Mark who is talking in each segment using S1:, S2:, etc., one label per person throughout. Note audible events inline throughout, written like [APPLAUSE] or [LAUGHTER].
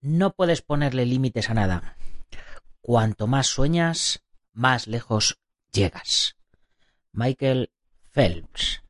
S1: no puedes ponerle límites a nada. Cuanto más sueñas, más lejos llegas. Michael Phelps.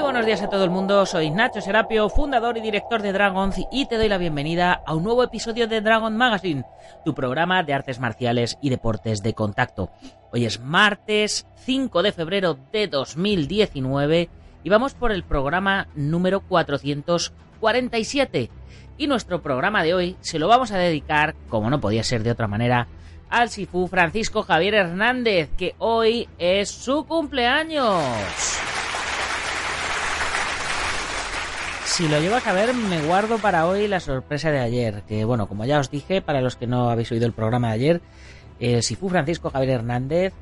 S1: Buenos días a todo el mundo, soy Nacho Serapio, fundador y director de Dragons y te doy la bienvenida a un nuevo episodio de Dragon Magazine, tu programa de artes marciales y deportes de contacto. Hoy es martes 5 de febrero de 2019 y vamos por el programa número 447. Y nuestro programa de hoy se lo vamos a dedicar, como no podía ser de otra manera, al Sifu Francisco Javier Hernández, que hoy es su cumpleaños. Si lo llevas a ver, me guardo para hoy la sorpresa de ayer. Que bueno, como ya os dije, para los que no habéis oído el programa de ayer, el Sifu Francisco Javier Hernández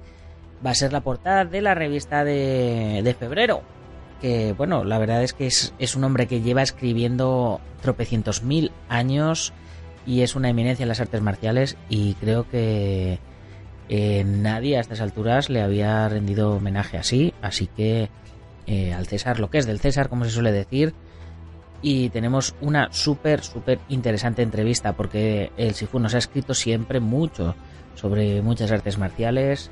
S1: va a ser la portada de la revista de, febrero. Que bueno, la verdad es que es, un hombre que lleva escribiendo tropecientos mil años y es una eminencia en las artes marciales y creo que eh, nadie a estas alturas le había rendido homenaje así. Así que eh, al César, lo que es del César, como se suele decir, y tenemos una súper, súper interesante entrevista porque el Sifu nos ha escrito siempre mucho sobre muchas artes marciales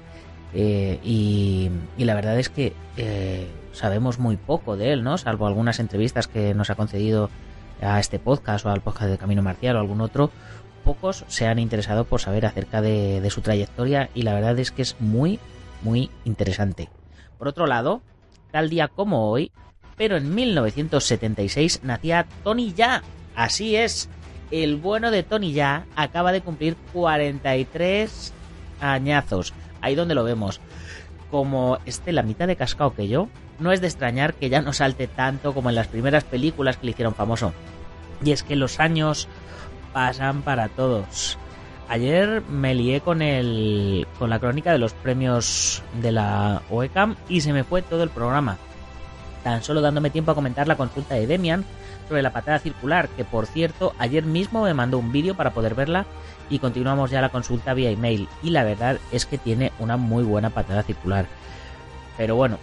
S1: eh, y, la verdad es que eh, sabemos muy poco de él, ¿no? Salvo algunas entrevistas que nos ha concedido a este podcast o al podcast de Camino Marcial o algún otro, pocos se han interesado por saber acerca de su trayectoria y la verdad es que es muy, muy interesante. Por otro lado, tal día como hoy, pero en 1976 nacía Tony Ya. Así es, el bueno de Tony Ya acaba de cumplir 43 añazos. Ahí donde lo vemos. Como esté la mitad de cascao que yo, no es de extrañar que ya no salte tanto como en las primeras películas que le hicieron famoso. Y es que los años pasan para todos. Ayer me lié con el con la crónica de los premios de la OECAM y se me fue todo el programa tan solo dándome tiempo a comentar la consulta de Demian sobre la patada circular, que por cierto ayer mismo me mandó un vídeo para poder verla y continuamos ya la consulta vía email y la verdad es que tiene una muy buena patada circular. Pero bueno,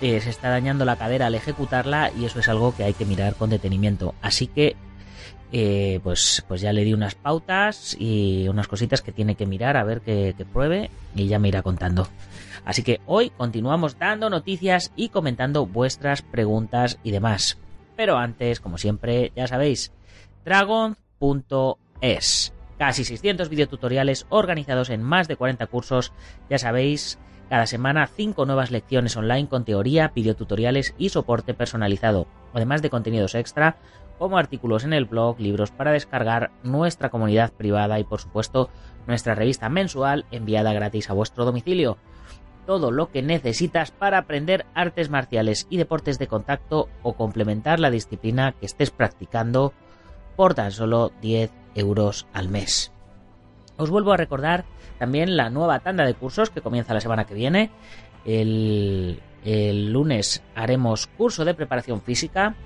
S1: eh, se está dañando la cadera al ejecutarla y eso es algo que hay que mirar con detenimiento. Así que eh, pues, pues ya le di unas pautas y unas cositas que tiene que mirar a ver que, pruebe y ya me irá contando. Así que hoy continuamos dando noticias y comentando vuestras preguntas y demás. Pero antes, como siempre, ya sabéis, dragon.es. Casi 600 videotutoriales organizados en más de 40 cursos, ya sabéis, cada semana 5 nuevas lecciones online con teoría, videotutoriales y soporte personalizado, además de contenidos extra como artículos en el blog, libros para descargar, nuestra comunidad privada y por supuesto nuestra revista mensual enviada gratis a vuestro domicilio todo lo que necesitas para aprender artes marciales y deportes de contacto o complementar la disciplina que estés practicando por tan solo 10 euros al mes. Os vuelvo a recordar también la nueva tanda de cursos que comienza la semana que viene. El, lunes haremos curso de preparación física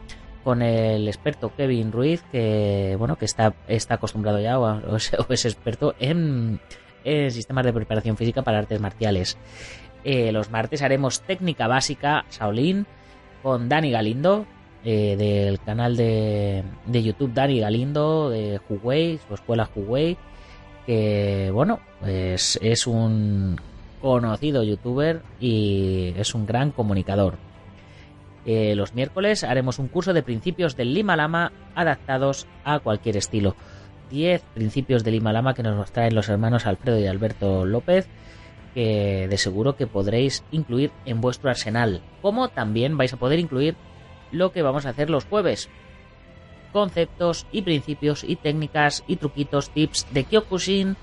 S1: con el experto Kevin Ruiz, que bueno, que está, está acostumbrado ya o, es, experto en, sistemas de preparación física para artes marciales. Eh, los martes haremos técnica básica Shaolin con Dani Galindo, eh, del canal de, YouTube Dani Galindo de Huawei, su escuela Huawei, que bueno, pues es un conocido youtuber y es un gran comunicador. Eh, los miércoles haremos un curso de principios del Lima Lama adaptados a cualquier estilo. 10 principios del Lima Lama que nos traen los hermanos Alfredo y Alberto López que de seguro que podréis incluir en vuestro arsenal, como también vais a poder incluir lo que vamos a hacer los jueves. Conceptos y principios y técnicas y truquitos, tips de Kyokushin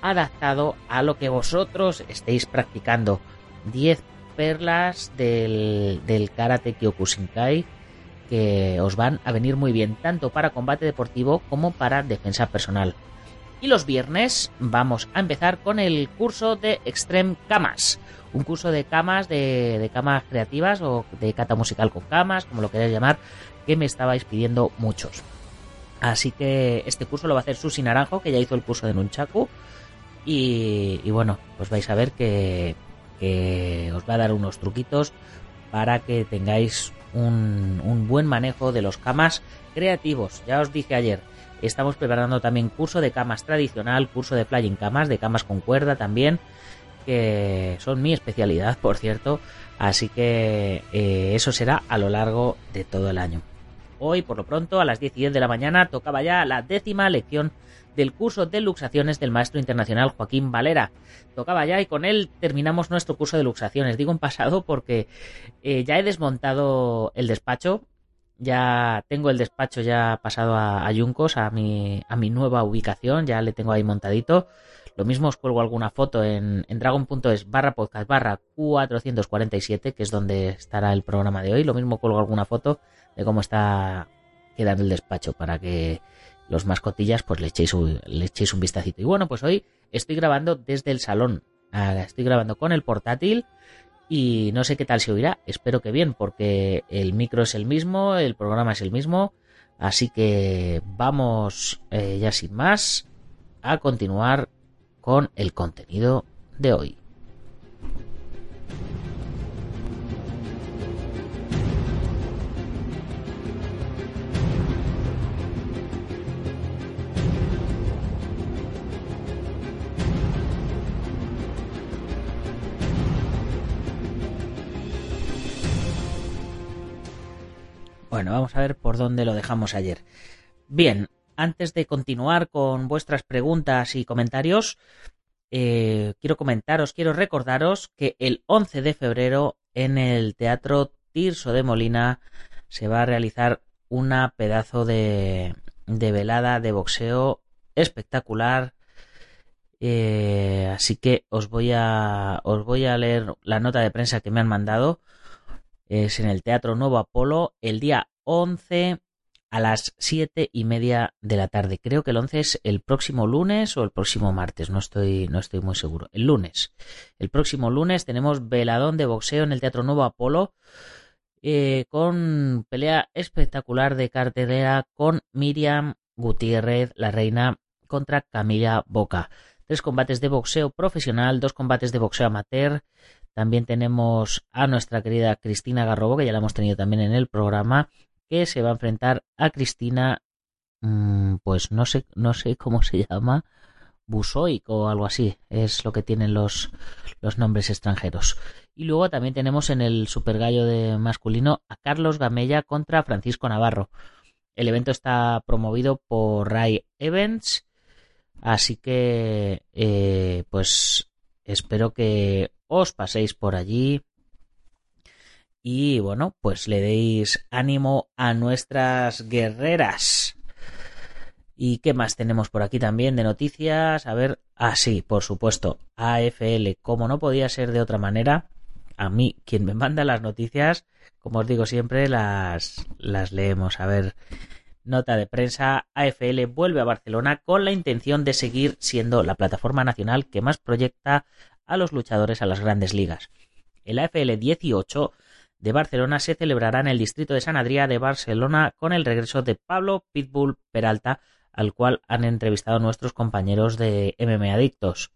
S1: adaptado a lo que vosotros estéis practicando. 10 perlas del, del karate Kyokushinkai que os van a venir muy bien, tanto para combate deportivo como para defensa personal. Y los viernes vamos a empezar con el curso de Extreme Camas, un curso de camas, de, de camas creativas o de cata musical con camas, como lo queráis llamar, que me estabais pidiendo muchos. Así que este curso lo va a hacer Susi Naranjo, que ya hizo el curso de Nunchaku. Y, y bueno, pues vais a ver que, que, os va a dar unos truquitos para que tengáis un, buen manejo de los camas creativos. Ya os dije ayer, estamos preparando también curso de camas tradicional, curso de flying camas, de camas con cuerda también, que son mi especialidad, [LAUGHS] por cierto. Así que eh, eso será a lo largo de todo el año. Hoy, por lo pronto, a las 10 y 10 de la mañana, tocaba ya la décima lección del curso de luxaciones del maestro internacional Joaquín Valera. Tocaba ya y con él terminamos nuestro curso de luxaciones. Digo en pasado porque eh, ya he desmontado el despacho. Ya tengo el despacho ya pasado a, a Yuncos, a mi, a mi nueva ubicación. Ya le tengo ahí montadito. Lo mismo os cuelgo alguna foto en, en dragon.es barra podcast barra 447, que es donde estará el programa de hoy. Lo mismo cuelgo alguna foto de cómo está quedando el despacho para que los mascotillas pues le echéis un, le echéis un vistacito. Y bueno, pues hoy estoy grabando desde el salón. Ah, estoy grabando con el portátil y no sé qué tal se oirá. Espero que bien porque el micro es el mismo, el programa es el mismo. Así que vamos eh, ya sin más a continuar con el contenido de hoy. Bueno, vamos a ver por dónde lo dejamos ayer. Bien, antes de continuar con vuestras preguntas y comentarios, eh, quiero comentaros, quiero recordaros que el 11 de febrero en el Teatro Tirso de Molina se va a realizar una pedazo de, de velada de boxeo espectacular. Eh, así que os voy a os voy a leer la nota de prensa que me han mandado. Es en el Teatro Nuevo Apolo el día 11 a las siete y media de la tarde. Creo que el 11 es el próximo lunes o el próximo martes, no estoy, no estoy muy seguro. El lunes. El próximo lunes tenemos veladón de boxeo en el Teatro Nuevo Apolo. Eh, con pelea espectacular de cartelera con Miriam Gutiérrez, la reina, contra Camila Boca. Tres combates de boxeo profesional, dos combates de boxeo amateur. También tenemos a nuestra querida Cristina Garrobo, que ya la hemos tenido también en el programa, que se va a enfrentar a Cristina, mmm, pues no sé, no sé cómo se llama, Busoic o algo así, es lo que tienen los, los nombres extranjeros. Y luego también tenemos en el Super Gallo de masculino a Carlos Gamella contra Francisco Navarro. El evento está promovido por Ray Evans, así que eh, pues espero que os paséis por allí y bueno, pues le deis ánimo a nuestras guerreras. ¿Y qué más tenemos por aquí también de noticias? A ver, ah, sí, por supuesto, AFL, como no podía ser de otra manera, a mí quien me manda las noticias, como os digo siempre, las, las leemos. A ver, nota de prensa, AFL vuelve a Barcelona con la intención de seguir siendo la plataforma nacional que más proyecta a los luchadores a las grandes ligas. El AFL 18 de Barcelona se celebrará en el distrito de San Adrià de Barcelona con el regreso de Pablo Pitbull Peralta, al cual han entrevistado nuestros compañeros de MM Adictos.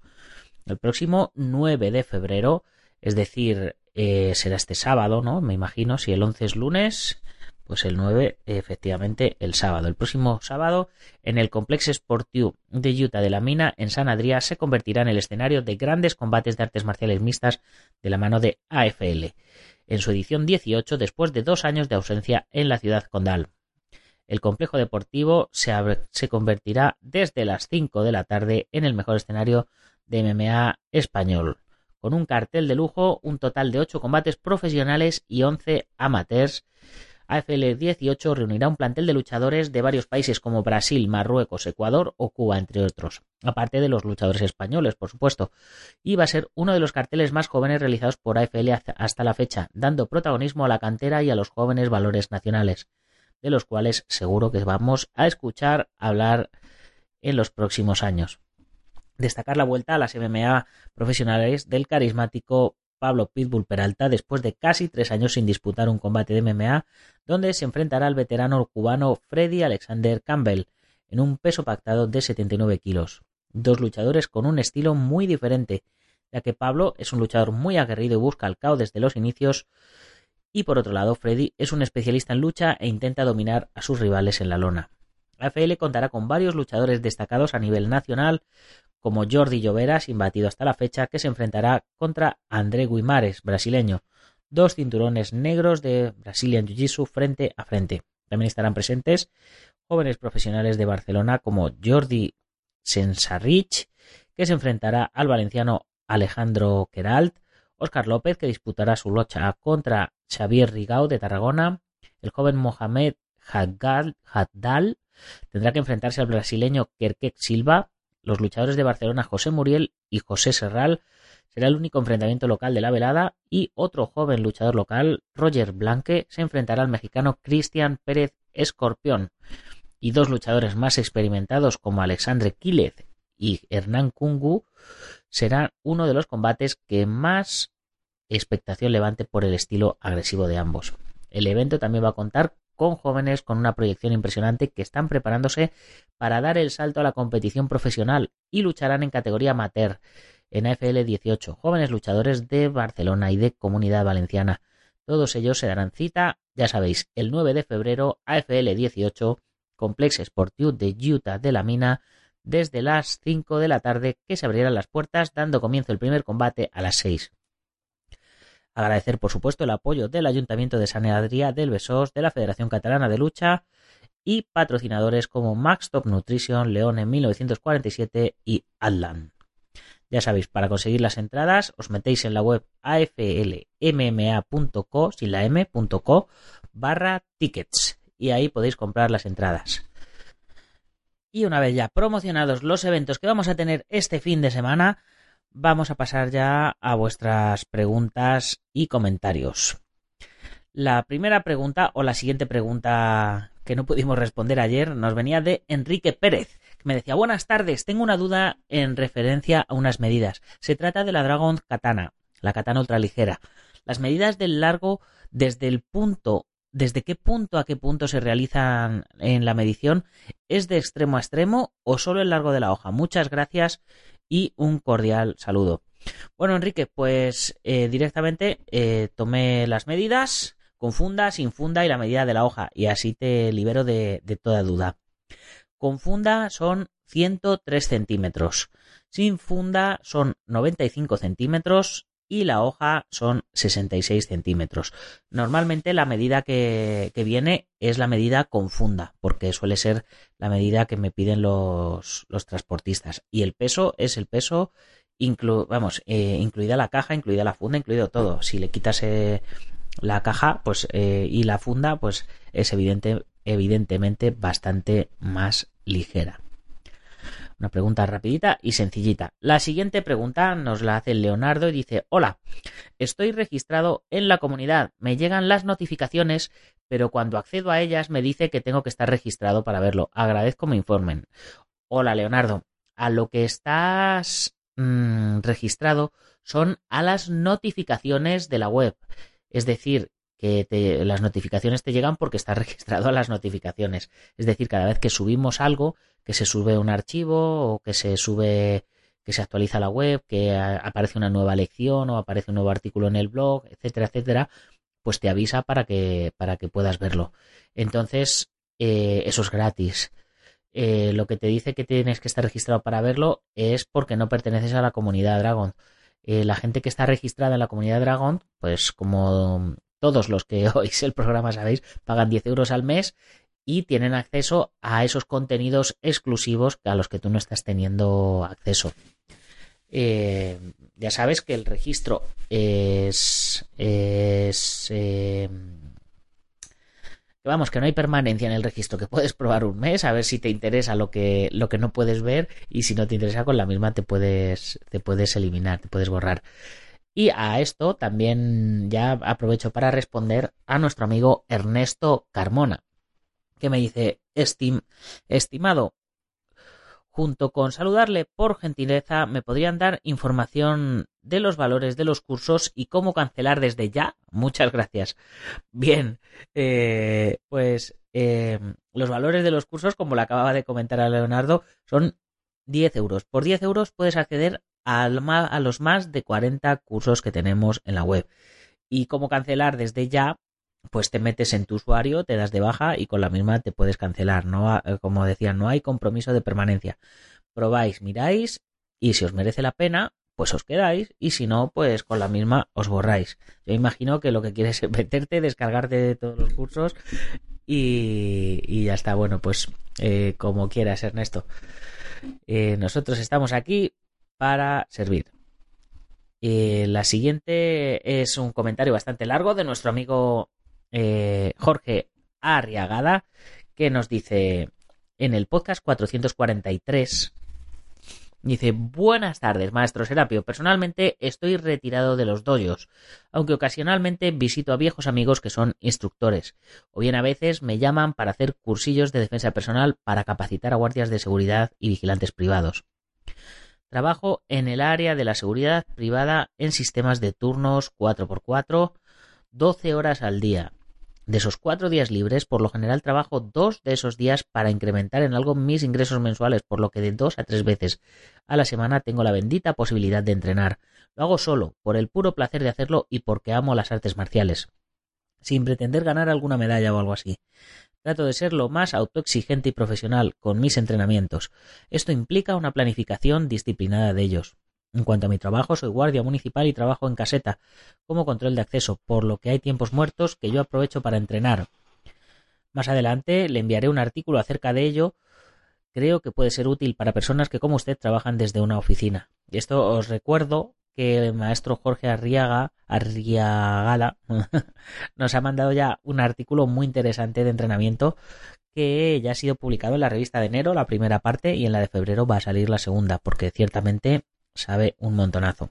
S1: El próximo 9 de febrero, es decir, eh, será este sábado, ¿no? Me imagino, si el 11 es lunes, pues el 9, efectivamente, el sábado. El próximo sábado, en el Complex Sportiu de Utah de la Mina, en San Adrià, se convertirá en el escenario de grandes combates de artes marciales mixtas de la mano de AFL en su edición 18 después de dos años de ausencia en la ciudad condal. El complejo deportivo se, se, convertirá desde las 5 de la tarde en el mejor escenario de MMA español, con un cartel de lujo, un total de 8 combates profesionales y 11 amateurs. AFL 18 reunirá un plantel de luchadores de varios países como Brasil, Marruecos, Ecuador o Cuba, entre otros, aparte de los luchadores españoles, por supuesto, y va a ser uno de los carteles más jóvenes realizados por AFL hasta la fecha, dando protagonismo a la cantera y a los jóvenes valores nacionales. de los cuales seguro que vamos a escuchar hablar en los próximos años. Destacar la vuelta a las MMA profesionales del carismático Pablo Pitbull Peralta después de casi tres años sin disputar un combate de MMA, donde se enfrentará al veterano cubano Freddy Alexander Campbell en un peso pactado de 79 kilos. Dos luchadores con un estilo muy diferente, ya que Pablo es un luchador muy aguerrido y busca el caos desde los inicios, y por otro lado Freddy es un especialista en lucha e intenta dominar a sus rivales en la lona. AFL contará con varios luchadores destacados a nivel nacional, como Jordi Lloveras, imbatido hasta la fecha, que se enfrentará contra André Guimares, brasileño. Dos cinturones negros de Brazilian Jiu-Jitsu frente a frente. También estarán presentes jóvenes profesionales de Barcelona como Jordi Sensarrich, que se enfrentará al valenciano Alejandro Queralt, Óscar López, que disputará su lucha contra Xavier Rigau de Tarragona, el joven Mohamed Haddal tendrá que enfrentarse al brasileño Kerkek Silva, los luchadores de Barcelona José Muriel y José Serral será el único enfrentamiento local de la velada y otro joven luchador local, Roger Blanque, se enfrentará al mexicano Cristian Pérez Escorpión y dos luchadores más experimentados como Alexandre Quílez y Hernán Kungu serán uno de los combates que más expectación levante por el estilo agresivo de ambos. El evento también va a contar con jóvenes con una proyección impresionante que están preparándose para dar el salto a la competición profesional y lucharán en categoría amateur en AFL 18, jóvenes luchadores de Barcelona y de Comunidad Valenciana. Todos ellos se darán cita, ya sabéis, el 9 de febrero, AFL 18, Complex Sportiu de Utah de la Mina, desde las 5 de la tarde que se abrirán las puertas, dando comienzo el primer combate a las 6. Agradecer, por supuesto, el apoyo del Ayuntamiento de San Adrià del Besós, de la Federación Catalana de Lucha y patrocinadores como Max Top Nutrition, León en 1947 y Adlan. Ya sabéis, para conseguir las entradas os metéis en la web aflmma.co, sin la m.co, barra tickets y ahí podéis comprar las entradas. Y una vez ya promocionados los eventos que vamos a tener este fin de semana, vamos a pasar ya a vuestras preguntas y comentarios. La primera pregunta o la siguiente pregunta que no pudimos responder ayer nos venía de Enrique Pérez, que me decía buenas tardes, tengo una duda en referencia a unas medidas. Se trata de la Dragon Katana, la katana ultraligera. Las medidas del largo desde el punto desde qué punto a qué punto se realizan en la medición, ¿es de extremo a extremo o solo el largo de la hoja? Muchas gracias y un cordial saludo. Bueno, Enrique, pues eh, directamente eh, tomé las medidas, con funda, sin funda y la medida de la hoja, y así te libero de, de toda duda. Con funda son 103 centímetros, sin funda son 95 centímetros y la hoja son 66 centímetros. Normalmente la medida que, viene es la medida con funda, porque suele ser la medida que me piden los, transportistas. Y el peso es el peso, vamos, eh, incluida la caja, incluida la funda, incluido todo. Si le quitas eh, la caja pues eh, y la funda, pues es evidente, evidentemente bastante más ligera. Una pregunta rapidita y sencillita. La siguiente pregunta nos la hace Leonardo y dice, hola, estoy registrado en la comunidad, me llegan las notificaciones, pero cuando accedo a ellas me dice que tengo que estar registrado para verlo. Agradezco me informen. Hola Leonardo, a lo que estás mm, registrado son a las notificaciones de la web. Es decir, que las notificaciones te llegan porque estás [LAUGHS] registrado a las notificaciones. Es decir, cada vez que subimos algo, que se sube un archivo o que se sube, que se actualiza la web, que aparece una nueva lección o aparece un nuevo artículo en el blog, etcétera, etcétera, pues te avisa para que, para que puedas verlo. Entonces, eh, eso es gratis. Eh, lo que te dice que tienes que estar registrado para verlo es porque no perteneces a la comunidad Dragon. Eh, la gente que está registrada en la comunidad Dragon, pues como todos los que [LAUGHS] oís el programa sabéis, pagan 10 euros al mes y tienen acceso a esos contenidos exclusivos a los que tú no estás teniendo acceso. Eh, ya sabes que el registro es, es eh, vamos que no hay permanencia en el registro que puedes probar un mes a ver si te interesa lo que lo que no puedes ver y si no te interesa con la misma te puedes te puedes eliminar te puedes borrar y a esto también ya aprovecho para responder a nuestro amigo Ernesto Carmona. que me dice, estimado, junto con saludarle por gentileza, me podrían dar información de los valores de los cursos y cómo cancelar desde ya. Muchas gracias. Bien, eh, pues eh, los valores de los cursos, como le acababa de comentar a Leonardo, son 10 euros. Por 10 euros puedes acceder a los más de 40 cursos que tenemos en la web. Y cómo cancelar desde ya, pues te metes en tu usuario, te das de baja y con la misma te puedes cancelar. No, eh, como decía, no hay compromiso de permanencia. Probáis, miráis y si os merece la pena, pues os quedáis y si no, pues con la misma os borráis. Yo imagino que lo que quieres es meterte, descargarte todos los cursos y, ya está. Bueno, pues eh, como quieras, Ernesto. Eh, nosotros estamos aquí para servir. la siguiente es un comentario bastante largo de nuestro amigo eh, Jorge Arriagada, que nos dice en el podcast 443. Dice, buenas tardes, maestro Serapio. Personalmente estoy retirado de los doyos, aunque ocasionalmente visito a viejos amigos que son instructores, o bien a veces me llaman para hacer cursillos de defensa personal para capacitar a guardias de seguridad y vigilantes privados. Trabajo en el área de la seguridad privada en sistemas de turnos 4x4, 12 horas al día, de esos cuatro días libres, por lo general trabajo dos de esos días para incrementar en algo mis ingresos mensuales, por lo que de dos a tres veces a la semana tengo la bendita posibilidad de entrenar. Lo hago solo, por el puro placer de hacerlo y porque amo las artes marciales, sin pretender ganar alguna medalla o algo así. Trato de ser lo más autoexigente y profesional con mis entrenamientos. Esto implica una planificación disciplinada de ellos. En cuanto a mi trabajo, soy guardia municipal y trabajo en caseta como control de acceso, por lo que hay tiempos muertos que yo aprovecho para entrenar. Más adelante le enviaré un artículo acerca de ello. Creo que puede ser útil para personas que como usted trabajan desde una oficina. Y esto os recuerdo que el maestro Jorge Arriaga, Arriagada [LAUGHS] nos ha mandado ya un artículo muy interesante de entrenamiento que ya ha sido publicado en la revista de enero, la primera parte, y en la de febrero va a salir la segunda, porque ciertamente sabe un montonazo.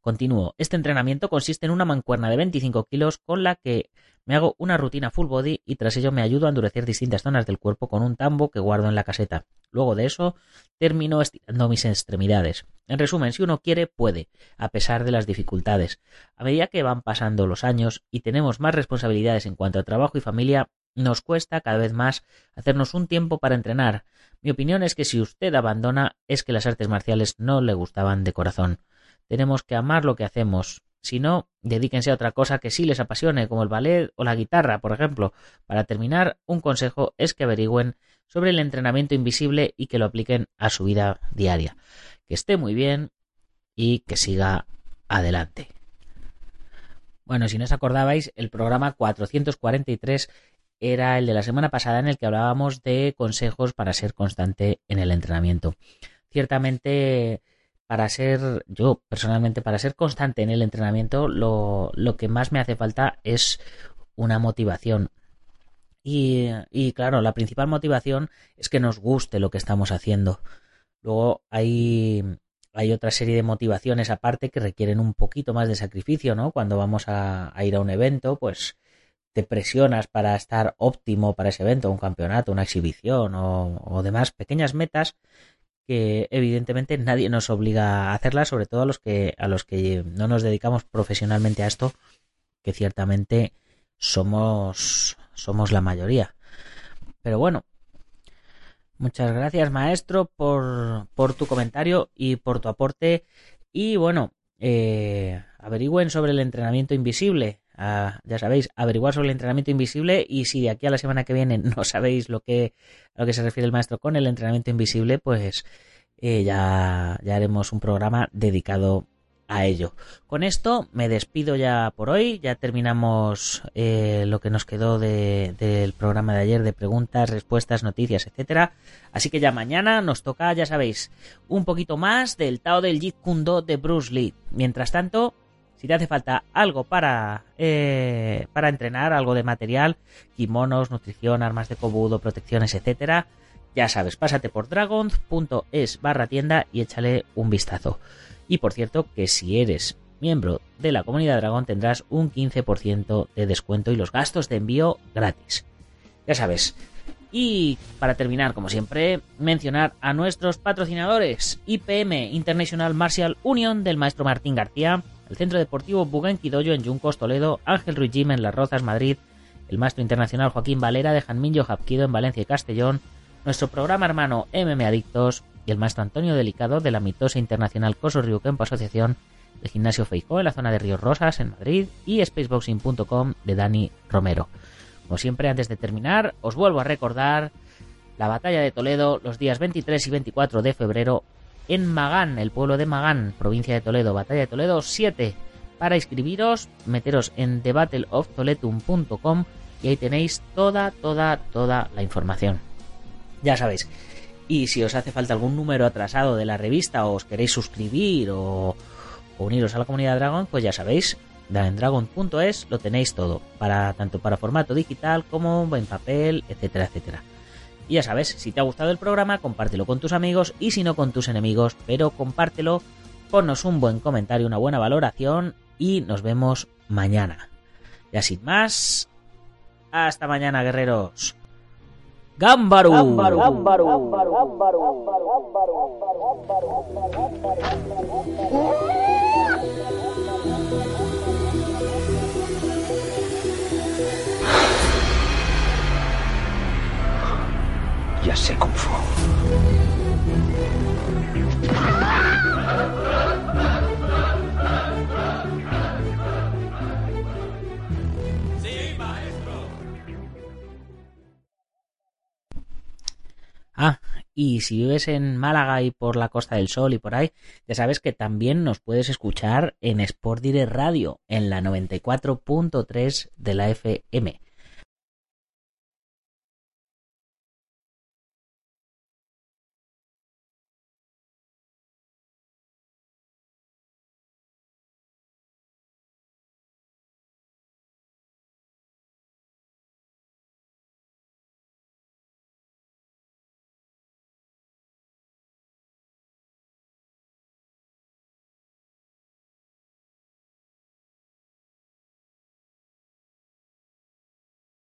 S1: Continúo. Este entrenamiento consiste en una mancuerna de 25 kilos con la que me hago una rutina full body y tras ello me ayudo a endurecer distintas zonas del cuerpo con un tambo que guardo en la caseta. Luego de eso termino estirando mis extremidades. En resumen, si uno quiere, puede, a pesar de las dificultades. A medida que van pasando los años y tenemos más responsabilidades en cuanto a trabajo y familia, nos cuesta cada vez más hacernos un tiempo para entrenar. Mi opinión es que si usted abandona es que las artes marciales no le gustaban de corazón. Tenemos que amar lo que hacemos. Si no, dedíquense a otra cosa que sí les apasione, como el ballet o la guitarra, por ejemplo. Para terminar, un consejo es que averigüen sobre el entrenamiento invisible y que lo apliquen a su vida diaria. Que esté muy bien y que siga adelante. Bueno, si no os acordabais, el programa 443 era el de la semana pasada en el que hablábamos de consejos para ser constante en el entrenamiento. Ciertamente, para ser, yo personalmente, para ser constante en el entrenamiento, lo, que más me hace falta es una motivación. Y, y claro, la principal motivación es que nos guste lo que estamos haciendo. Luego hay, hay otra serie de motivaciones aparte que requieren un poquito más de sacrificio, ¿no? Cuando vamos a, ir a un evento, pues te presionas para estar óptimo para ese evento, un campeonato, una exhibición o, demás pequeñas metas que evidentemente nadie nos obliga a hacerlas, sobre todo a los que a los que no nos dedicamos profesionalmente a esto, que ciertamente somos somos la mayoría. Pero bueno, muchas gracias maestro por, por tu comentario y por tu aporte. Y bueno, eh, averigüen sobre el entrenamiento invisible. Ya sabéis, averiguar sobre el entrenamiento invisible y si de aquí a la semana que viene [LAUGHS] no sabéis lo que, a lo que se refiere el maestro con el entrenamiento invisible, pues eh, ya, ya haremos un programa dedicado a ello. Con esto me despido ya por hoy, ya terminamos eh, lo que nos quedó del programa de ayer de preguntas, respuestas, noticias, etcétera. Así que ya mañana nos toca, ya sabéis, un poquito más del Tao del Jeet Kune de Bruce Lee. Mientras tanto, si te hace falta algo para, eh, para entrenar, algo de material, kimonos, nutrición, armas de cobudo, protecciones, etcétera, ya sabes, pásate por dragon.es barra tienda y échale un vistazo. Y por cierto, que si eres miembro de la comunidad Dragon tendrás un 15% de descuento y los gastos de envío gratis. Ya sabes. Y para terminar, como siempre, mencionar a nuestros patrocinadores IPM International Martial Union del maestro Martín García, el Centro Deportivo Buguenquidoyo en Yuncos, Toledo, Ángel Ruiz Jim en Las Rozas, Madrid, el maestro internacional Joaquín Valera de Janminho Japquido en Valencia y Castellón, nuestro programa hermano MM Adictos el maestro Antonio Delicado de la mitosa internacional Coso Campo Asociación, el gimnasio Feijó en la zona de Ríos Rosas en Madrid y spaceboxing.com de Dani Romero. Como siempre, antes de terminar, os vuelvo a recordar la batalla de Toledo los días 23 y 24 de febrero en Magán, el pueblo de Magán, provincia de Toledo, batalla de Toledo 7. Para inscribiros, meteros en thebattleoftoletum.com y ahí tenéis toda, toda, toda la información. Ya sabéis. Y si os hace falta algún número atrasado de la revista o os queréis suscribir o, uniros a la comunidad Dragon, pues ya sabéis, dragon.es lo tenéis todo, para tanto para formato digital como en papel, etcétera, etcétera. Y ya sabes, si te ha gustado el programa, compártelo con tus amigos y si no con tus enemigos, pero compártelo, ponnos un buen comentario, una buena valoración y nos vemos mañana. Ya sin más, hasta mañana, guerreros. Gámbaro.
S2: Ya sé Kung
S1: Ah, y si vives en Málaga y por la Costa del Sol y por ahí, ya sabes que también nos puedes escuchar en Sport Direct Radio, en la 94.3 de la FM.